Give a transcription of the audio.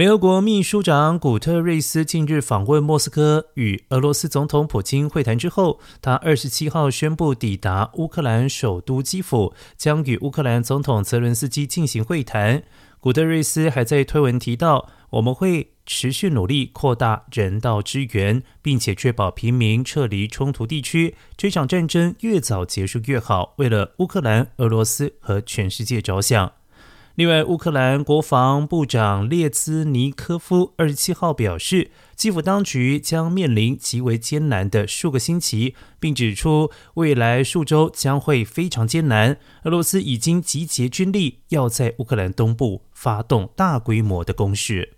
联合国秘书长古特瑞斯近日访问莫斯科，与俄罗斯总统普京会谈之后，他二十七号宣布抵达乌克兰首都基辅，将与乌克兰总统泽伦斯基进行会谈。古特瑞斯还在推文提到：“我们会持续努力扩大人道支援，并且确保平民撤离冲突地区。这场战争越早结束越好，为了乌克兰、俄罗斯和全世界着想。”另外，乌克兰国防部长列兹尼科夫二十七号表示，基辅当局将面临极为艰难的数个星期，并指出未来数周将会非常艰难。俄罗斯已经集结军力，要在乌克兰东部发动大规模的攻势。